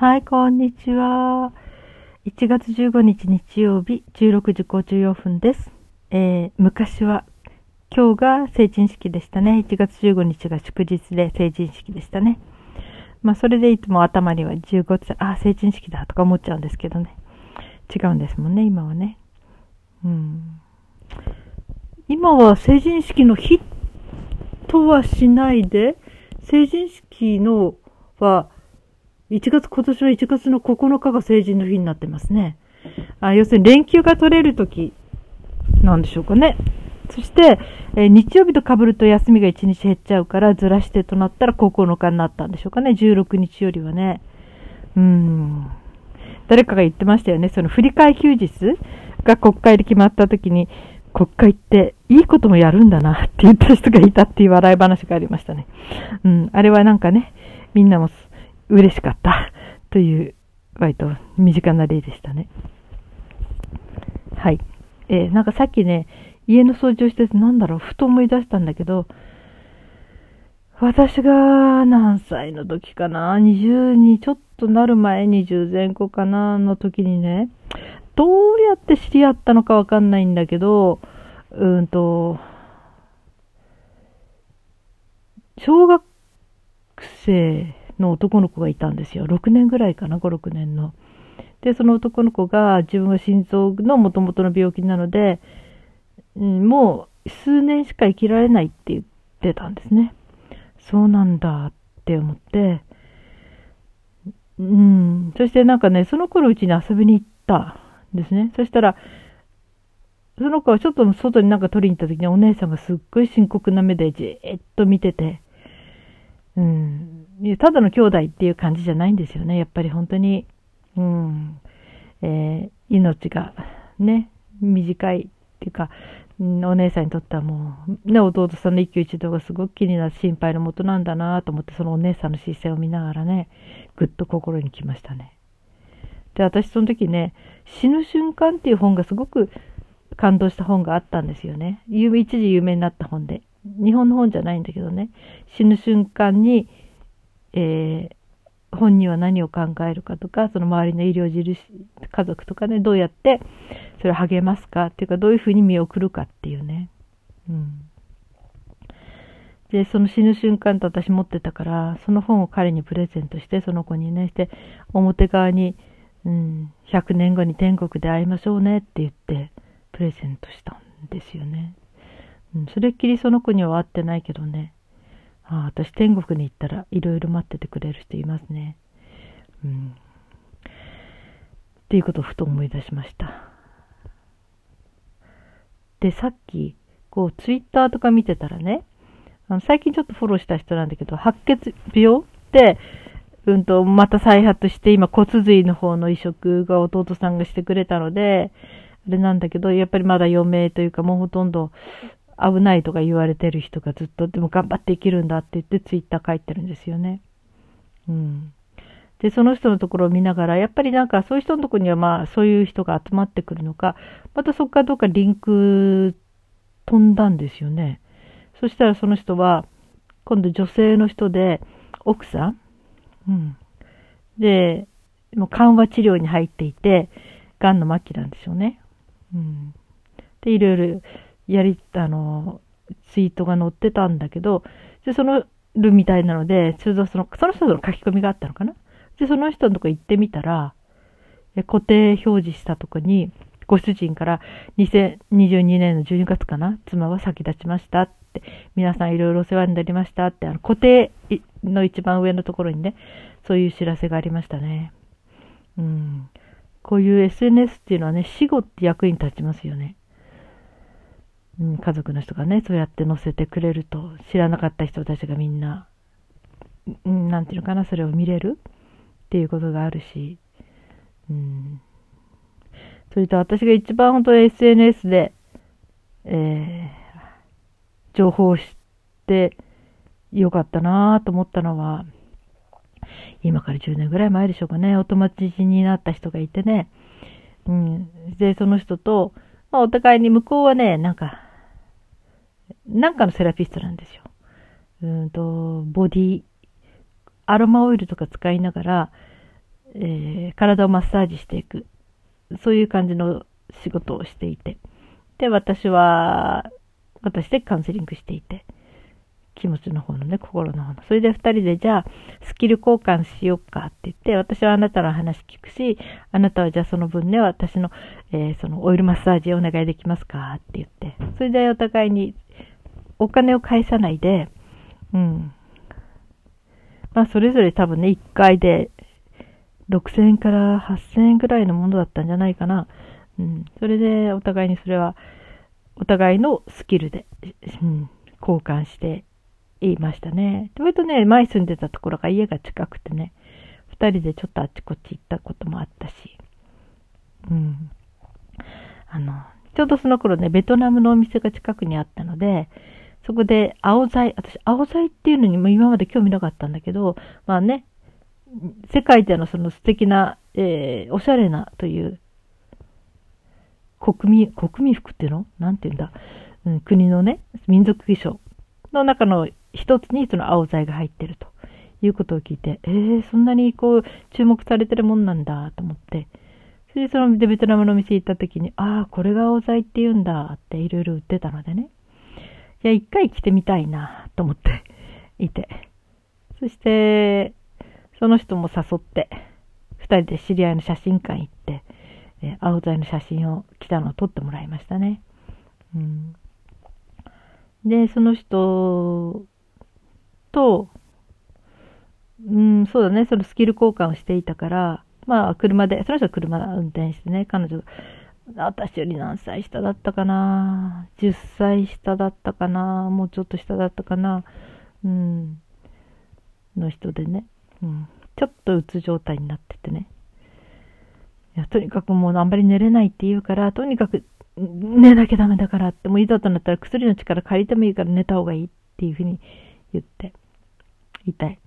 はい、こんにちは。1月15日日曜日16時54分です。えー、昔は、今日が成人式でしたね。1月15日が祝日で成人式でしたね。まあ、それでいつも頭には15歳、あ、成人式だとか思っちゃうんですけどね。違うんですもんね、今はね。うん。今は成人式の日とはしないで、成人式のは、1月、今年は1月の9日が成人の日になってますね。あ要するに連休が取れる時なんでしょうかね。そして、えー、日曜日と被ると休みが1日減っちゃうからずらしてとなったら9日になったんでしょうかね。16日よりはね。うん。誰かが言ってましたよね。その振り替え休日が国会で決まった時に、国会っていいこともやるんだなって言った人がいたっていう笑い話がありましたね。うん。あれはなんかね、みんなも嬉しかったという、割と身近な例でしたね。はい。えー、なんかさっきね、家の掃除をしててなんだろう、ふと思い出したんだけど、私が何歳の時かな、20にちょっとなる前、20前後かな、の時にね、どうやって知り合ったのかわかんないんだけど、うんと、小学生の男の子がいたんですよ。6年ぐらいかな、5、6年の。で、その男の子が自分は心臓の元々の病気なので、うん、もう数年しか生きられないって言ってたんですね。そうなんだって思って、うん、そしてなんかね、その頃うちに遊びに行ったんですね。そしたら、その子はちょっと外になんか取りに行った時にお姉さんがすっごい深刻な目でじーっと見てて、うん、ただの兄弟っていう感じじゃないんですよね。やっぱり本当に、うん、えー、命がね、短いっていうか、お姉さんにとってはもう、ね、弟さんの一挙一動がすごく気になる心配のもとなんだなと思って、そのお姉さんの姿勢を見ながらね、ぐっと心に来ましたね。で、私その時ね、死ぬ瞬間っていう本がすごく感動した本があったんですよね。一時有名になった本で。日本の本じゃないんだけどね、死ぬ瞬間に、えー、本人は何を考えるかとか、その周りの医療印、家族とかね、どうやってそれを励ますかっていうか、どういうふうに見送るかっていうね。うん。で、その死ぬ瞬間と私持ってたから、その本を彼にプレゼントして、その子にね、して、表側に、うん、100年後に天国で会いましょうねって言って、プレゼントしたんですよね。うん、それっきりその子には会ってないけどね。ああ、私天国に行ったらいろいろ待っててくれる人いますね。うん。っていうことをふと思い出しました。で、さっき、こう、ツイッターとか見てたらね、あの最近ちょっとフォローした人なんだけど、白血病って、うんと、また再発して、今骨髄の方の移植が弟さんがしてくれたので、あれなんだけど、やっぱりまだ余命というか、もうほとんど危ないとか言われてる人がずっと、でも頑張って生きるんだって言ってツイッター書いてるんですよね。うん。で、その人のところを見ながら、やっぱりなんかそういう人のところにはまあそういう人が集まってくるのか、またそこからどうかリンク飛んだんですよね。そしたらその人は、今度女性の人で、奥さん？うん。で、もう緩和治療に入っていて、癌の末期なんでしょうね。うん。で、いろいろやり、あの、ツイートが載ってたんだけど、で、その、るみたいなので、通常その、その人の書き込みがあったのかな？で、その人のとこ行ってみたら、固定表示したとこに、ご主人から2022年の12月かな？妻は先立ちましたって、皆さんいろいろお世話になりましたって、あの固定の一番上のところにね、そういう知らせがありましたね。うん。こういう SNS っていうのはね、死後って役に立ちますよね。うん、家族の人がね、そうやって載せてくれると、知らなかった人たちがみんな、うん、なんていうのかな、それを見れるっていうことがあるし、うん。それと私が一番本当に SNS で、えー、情報を知ってよかったなと思ったのは、今から10年ぐらい前でしょうかね、お友達になった人がいてね、うん。で、その人と、まあ、お互いに向こうはね、なんか、なんかのセラピストなんですよ。うんと、ボディ、アロマオイルとか使いながら、えー、体をマッサージしていく。そういう感じの仕事をしていて。で、私は、私でカウンセリングしていて。気持ちの方のね、心の方の。それで二人で、じゃあ、スキル交換しようかって言って、私はあなたの話聞くし、あなたはじゃあその分ね、私の、えー、そのオイルマッサージをお願いできますかって言って。それでお互いに、お金を返さないで、うん。まあ、それぞれ多分ね、1回で6000円から8000円ぐらいのものだったんじゃないかな。うん。それで、お互いにそれは、お互いのスキルで、うん、交換していましたね。割とね、前住んでたところが家が近くてね、2人でちょっとあっちこっち行ったこともあったし、うん。あの、ちょうどその頃ね、ベトナムのお店が近くにあったので、そこで青材、私青材っていうのにも今まで興味なかったんだけど、まあね、世界でのその素敵な、えー、おしゃれなという国民、国民服っていうの？なんて言うんだ、うん、国のね、民族衣装の中の一つにその青材が入ってると。いうことを聞いて、えー、そんなにこう注目されてるもんなんだと思って、それでそのベトナムの店行った時に、ああ、これが青材って言うんだっていろいろ売ってたのでね、いや、一回着てみたいなと思って いて。そして、その人も誘って、二人で知り合いの写真館行って、え青材の写真を来たのを撮ってもらいましたね。うん、で、その人と、うん、そうだね、そのスキル交換をしていたから、まあ、車で、その人は車運転してね、彼女私より何歳下だったかな ?10 歳下だったかな？もうちょっと下だったかな？うん。の人でね。うん。ちょっとうつ状態になっててね。いや、とにかくもうあんまり寝れないって言うから、とにかく寝なきゃダメだからって、もういざとなったら薬の力借りてもいいから寝た方がいいっていうふうに言って、痛い。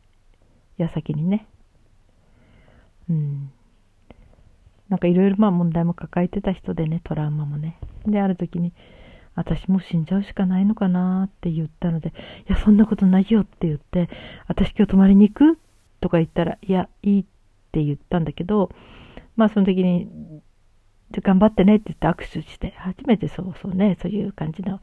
矢先にね。うん。なんかいろいろまあ問題も抱えてた人でね、トラウマもね。で、ある時に、私も死んじゃうしかないのかなって言ったので、いや、そんなことないよって言って、私今日泊まりに行く？とか言ったら、いや、いいって言ったんだけど、まあその時に、頑張ってねって言って握手して、初めてそうそうね、そういう感じの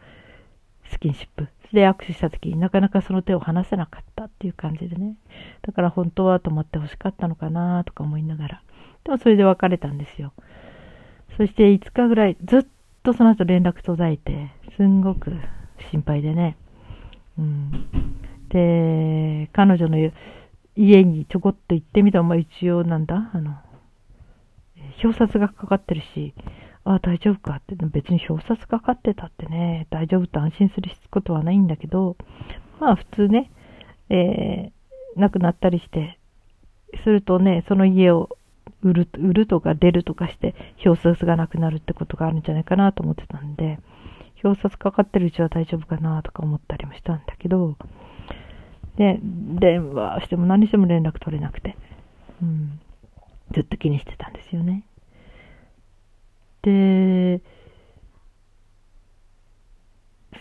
スキンシップ。で握手した時になかなかその手を離せなかったっていう感じでね。だから本当は泊まってほしかったのかなとか思いながら。でもそれで別れたんですよ。そして5日ぐらいずっとその後連絡途絶えて、すんごく心配でね。うん。で、彼女の家にちょこっと行ってみたら、まあ一応なんだあの、表札がかかってるし、ああ、大丈夫かって、別に表札かかってたってね、大丈夫って安心することはないんだけど、まあ普通ね、えー、亡くなったりして、するとね、その家を売る、売るとか出るとかして、表札がなくなるってことがあるんじゃないかなと思ってたんで、表札かかってるうちは大丈夫かなとか思ったりもしたんだけど、で、電話しても何しても連絡取れなくて、うん、ずっと気にしてたんですよね。で、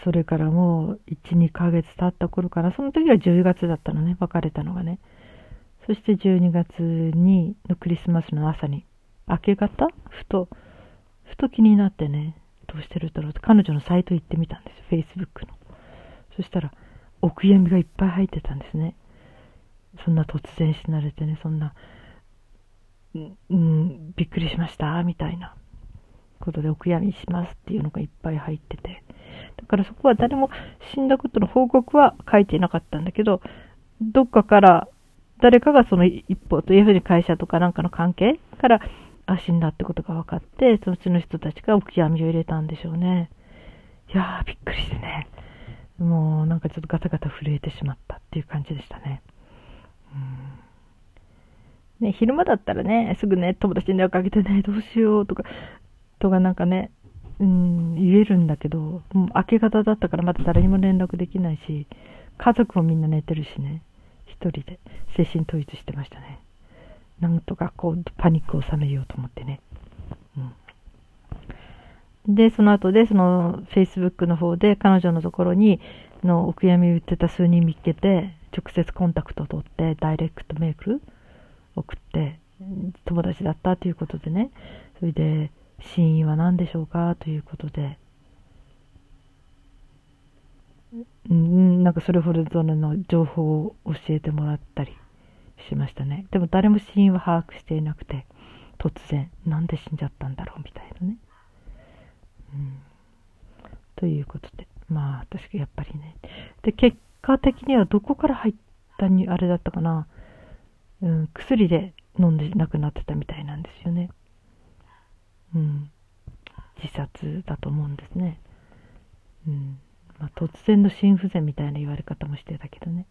それからもう1、2ヶ月経った頃から、その時は10月だったのね、別れたのがね。そして12月にのクリスマスの朝に、明け方？ふと、ふと気になってね、どうしてるだろうって彼女のサイト行ってみたんですよ、Facebook の。そしたら、お悔やみがいっぱい入ってたんですね。そんな突然死なれてね、そんな、うん、びっくりしました、みたいなことでお悔やみしますっていうのがいっぱい入ってて。だからそこは誰も死んだことの報告は書いていなかったんだけど、どっかから誰かがその一方というふうに会社とかなんかの関係から、あ、死んだってことが分かって、そのうちの人たちがお悔やみを入れたんでしょうね。いやー、びっくりしてね。もうなんかちょっとガタガタ震えてしまったっていう感じでしたね。うん、ね、昼間だったらね、すぐね、友達に電話かけてね、どうしようとか、とかなんかね、うん、言えるんだけど、もう明け方だったからまだ誰にも連絡できないし、家族もみんな寝てるしね。一人で精神統一してましたね。なんとかこうパニックを収めようと思ってね。うん、で、その後で、その Facebook の方で彼女のところにのお悔やみを言ってた数人見つけて、直接コンタクトを取って、ダイレクトメール送って、友達だったということでね、それで、死因は何でしょうか？ということで、うん、なんかそれほどの情報を教えてもらったりしましたね。でも誰も死因は把握していなくて、突然、なんで死んじゃったんだろうみたいなね。うん、ということで、まあ私がやっぱりね。で、結果的にはどこから入ったに、あれだったかな、うん、薬で飲んで亡くなってたみたいなんですよね。うん。自殺だと思うんですね。うん。まあ、突然の心不全みたいな言われ方もしてたけどね。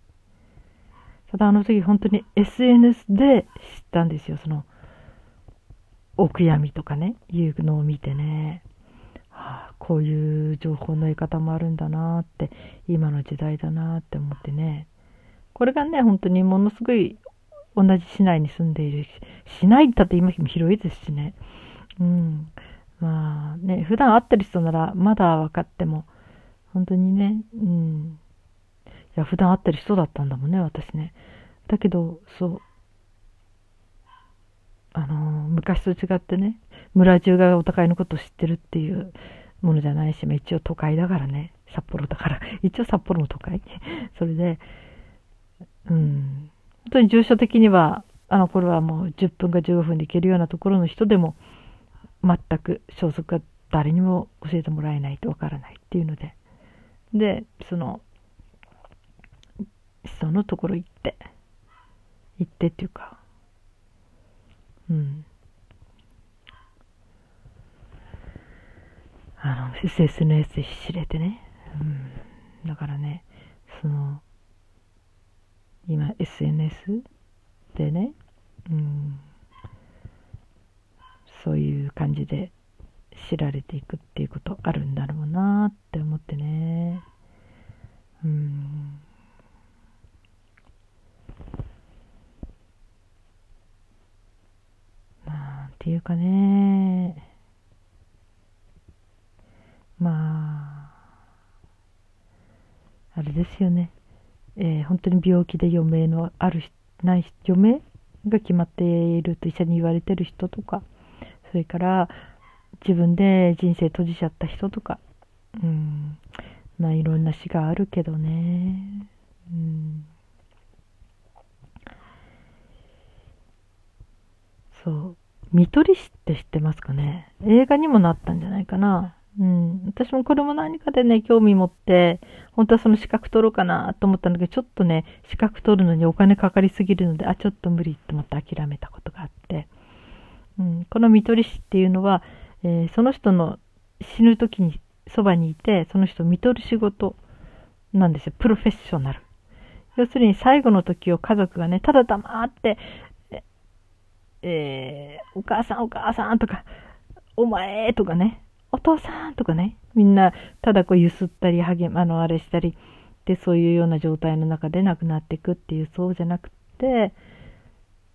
ただあの時本当に SNS で知ったんですよ。その、お悔やみとかね、いうのを見てね。はあ、こういう情報の得方もあるんだなって、今の時代だなって思ってね。これがね、本当にものすごい同じ市内に住んでいるし、市内だって今広いですしね。うん。まあね、普段会ってる人ならまだ分かっても、本当にね、うん。いや、普段会ってる人だったんだもんね、私ね。だけど、そう。あの昔と違ってね、村中がお互いのことを知ってるっていうものじゃないし、まあ一応都会だからね、札幌だから。一応札幌も都会。それで、うん。本当に住所的には、あの頃はもう10分か15分で行けるようなところの人でも、全く消息が誰にも教えてもらえないとわからないっていうので、で、その、人のところ行って、行ってっていうか、うん。あの、SNS で知れてね。うん。だからね、その、今 SNS でね、うん、そういう感じで知られていくっていうことあるんだろうなって思ってね。うん。まあ、ていうかね、まあ、あれですよね。えー、本当に病気で余命のあるない余命が決まっていると医者に言われてる人とかそれから自分で人生閉じちゃった人とか。うん。まあいろんな死があるけどね。うん。そう。見取り師って知ってますかね？映画にもなったんじゃないかな。うん。私もこれも何かでね、興味持って、本当はその資格取ろうかなと思ったんだけど、ちょっとね、資格取るのにお金かかりすぎるので、あ、ちょっと無理と思って諦めたことがあって。うん。この見取り師っていうのは、えー、その人の死ぬ時にそばにいて、その人を見取る仕事なんですよ。プロフェッショナル。要するに最後の時を家族がね、ただ黙って、えー、お母さんお母さんとか、お前とかね、お父さんとかね、みんなただこうゆすったり、励ま、の、あれしたり、で、そういうような状態の中で亡くなっていくっていう、そうじゃなくて、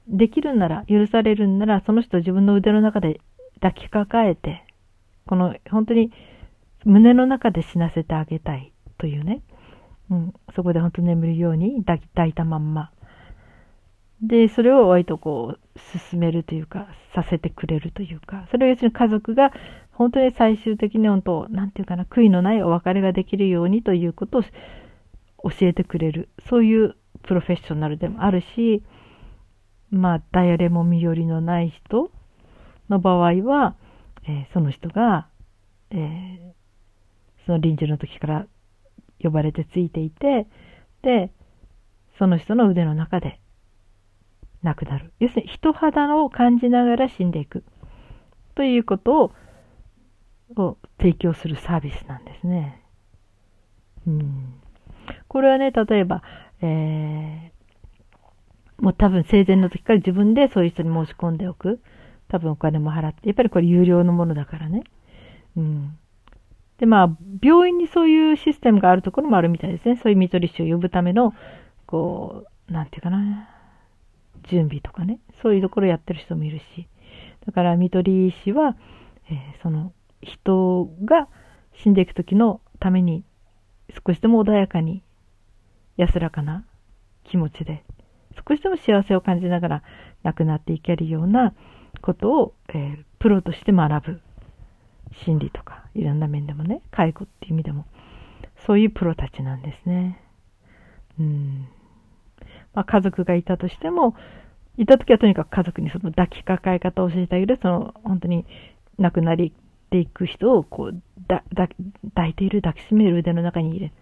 できるんなら、許されるんなら、その人自分の腕の中で抱きかかえて、この、本当に胸の中で死なせてあげたいというね、うん、そこで本当眠るように抱抱いたまんま。で、それを割とこう、進めるというか、させてくれるというか、それを要するに家族が本当に最終的に本当、なんていうかな、悔いのないお別れができるようにということを教えてくれる、そういうプロフェッショナルでもあるし、まあ、誰も身寄りのない人の場合は、えー、その人が、えー、その臨終の時から呼ばれてついていて、で、その人の腕の中で亡くなる。要するに人肌を感じながら死んでいく。ということをを提供するサービスなんですね。うん。これはね、例えば、えー、もう多分生前の時から自分でそういう人に申し込んでおく。多分お金も払って。やっぱりこれ有料のものだからね。うん。で、まあ、病院にそういうシステムがあるところもあるみたいですね。そういう見取り師を呼ぶための、こう、なんていうかな、準備とかね。そういうところやってる人もいるし。だから、見取り師は、えー、その、人が死んでいく時のために少しでも穏やかに安らかな気持ちで少しでも幸せを感じながら亡くなっていけるようなことを、えー、プロとして学ぶ。心理とか、いろんな面でもね、介護っていう意味でも、そういうプロたちなんですね。うん。まあ、家族がいたとしても、いた時はとにかく家族にその抱きかかえ方を教えてあげる、その本当に亡くなりていく人をこうだだ抱いている、抱きしめる腕の中に入れる、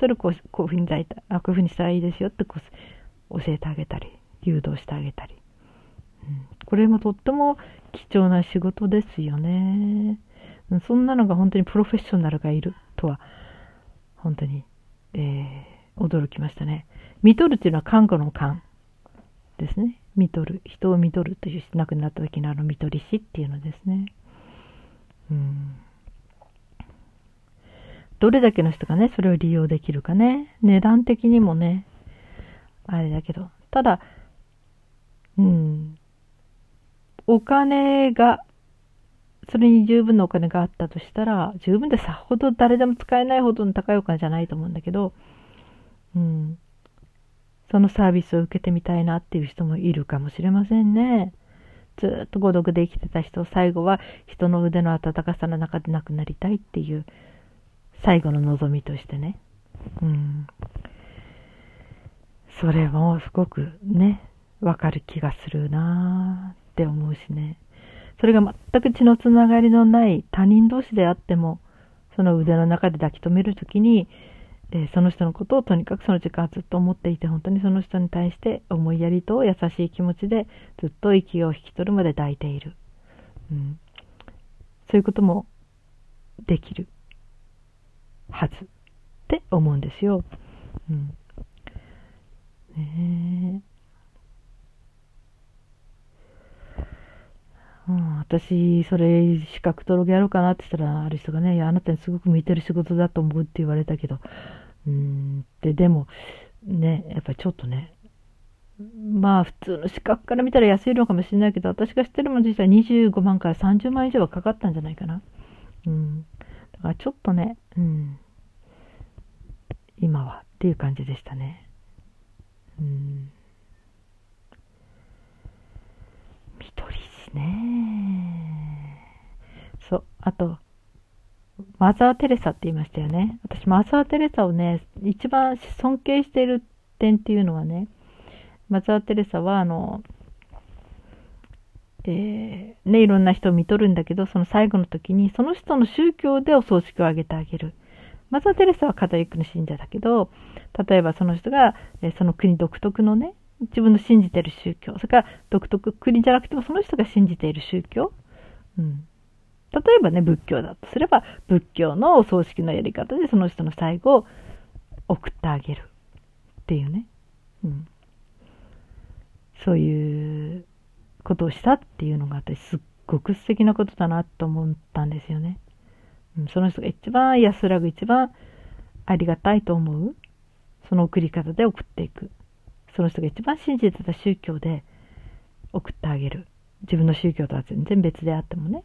それをこうこういうふうに抱いた、あこういうふうにしたらいいですよってこう教えてあげたり、誘導してあげたり。これもとっても貴重な仕事ですよね。そんなのが本当にプロフェッショナルがいるとは、本当に、えー、驚きましたね。見とるっていうのは看護の勘ですね。見とる。人を見とるという亡くなった時のあの見取り師っていうのですね。うん。どれだけの人がね、それを利用できるかね。値段的にもね、あれだけど。ただ、うん。お金がそれに十分なお金があったとしたら、十分でさほど誰でも使えないほどの高いお金じゃないと思うんだけど、うん。そのサービスを受けてみたいなっていう人もいるかもしれませんね。ずっと孤独で生きてた人、最後は人の腕の温かさの中で亡くなりたいっていう最後の望みとしてね。うん。それもすごくね、わかる気がするなーって思うしね。それが全く血のつながりのない他人同士であっても、その腕の中で抱き留めるときに、え、その人のことをとにかくその時間ずっと思っていて、本当にその人に対して思いやりと優しい気持ちでずっと息を引き取るまで抱いている。うん、そういうこともできるはずって思うんですよ。うん、ねえ。うん、私、それ、資格登録やろうかなって言ったら、ある人がね、いや、あなたにすごく向いてる仕事だと思うって言われたけど、うん、で、でも、ね、やっぱりちょっとね、まあ、普通の資格から見たら安いのかもしれないけど、私が知ってるも実際25万から30万以上はかかったんじゃないかな。うん。だからちょっとね、うん。今はっていう感じでしたね。うん。ね。そう。あと、マザー・テレサって言いましたよね。私、マザー・テレサをね、一番尊敬している点っていうのはね、マザー・テレサは、あの、えー、ね、いろんな人を見とるんだけど、その最後の時に、その人の宗教でお葬式をあげてあげる。マザー・テレサはカトリックの信者だけど、例えばその人が、え、その国独特のね、自分の信じてる宗教、それから独特国じゃなくてもその人が信じている宗教、うん、例えばね、仏教だとすれば、仏教のお葬式のやり方でその人の最後を送ってあげるっていうね、うん、そういうことをしたっていうのが私すっごく素敵なことだなと思ったんですよね。うん、その人が一番安らぐ、一番ありがたいと思う、その送り方で送っていく。その人が一番信じてた宗教で送ってあげる。自分の宗教とは全然別であってもね。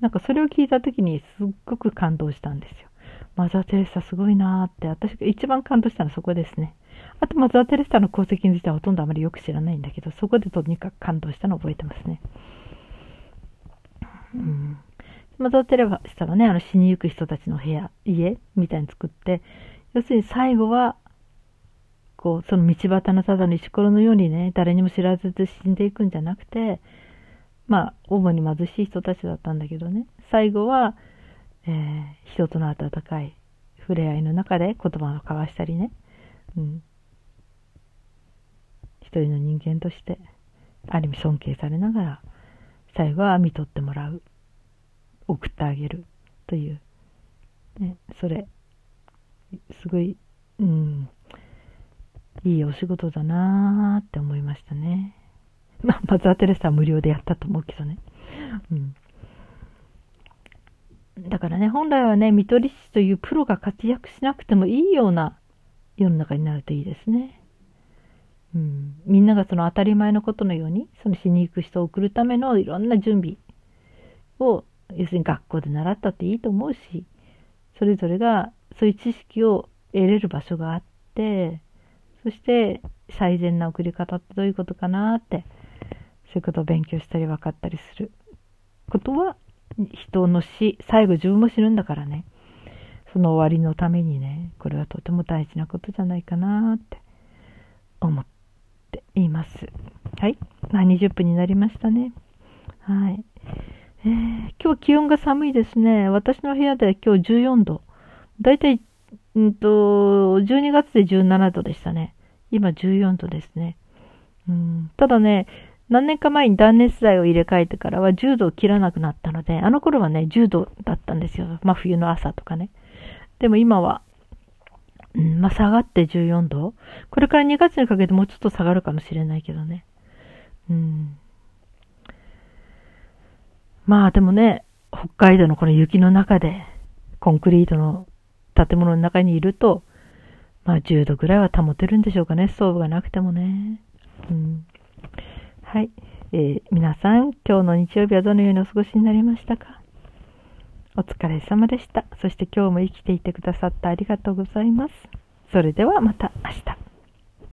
なんかそれを聞いた時にすっごく感動したんですよ。マザー・テレサすごいなーって、私が一番感動したのはそこですね。あとマザー・テレサの功績についてはほとんどあまりよく知らないんだけど、そこでとにかく感動したのを覚えてますね。うん。マザー・テレサはね、あの死にゆく人たちの部屋、家みたいに作って、要するに最後はこう、その道端のただの石ころのようにね、誰にも知らずで死んでいくんじゃなくて、まあ、主に貧しい人たちだったんだけどね、最後は、えー、人との温かい触れ合いの中で言葉を交わしたりね、うん。一人の人間として、ある意味尊敬されながら、最後は見とってもらう。送ってあげる。という。ね、それ、すごい、うん、いいお仕事だなーって思いましたね。まあ、マザー・テレサは無料でやったと思うけどね。うん。だからね、本来はね、見取り師というプロが活躍しなくてもいいような世の中になるといいですね。うん。みんながその当たり前のことのように、その死に行く人を送るためのいろんな準備を、要するに学校で習ったっていいと思うし、それぞれがそういう知識を得れる場所があって、そして最善な送り方ってどういうことかなって、そういうことを勉強したり分かったりすることは人の死、最後自分も死ぬんだからね。その終わりのためにね、これはとても大事なことじゃないかなって思っています。はい。まあ、20分になりましたね。はい。えー、今日気温が寒いですね。私の部屋で今日14度。だいたい、うんと、12月で17度でしたね。今14度ですね。うん、ただね、何年か前に断熱材を入れ替えてからは10度を切らなくなったので、あの頃はね、10度だったんですよ。まあ冬の朝とかね。でも今は、うん、まあ下がって14度。これから2月にかけてもうちょっと下がるかもしれないけどね。うん。まあでもね、北海道のこの雪の中で、コンクリートの建物の中にいると、まあ10度ぐらいは保てるんでしょうかね、ストーブがなくてもね。うん。はい。えー、皆さん、今日の日曜日はどのようにお過ごしになりましたか？お疲れ様でした。そして今日も生きていてくださってありがとうございます。それではまた明日。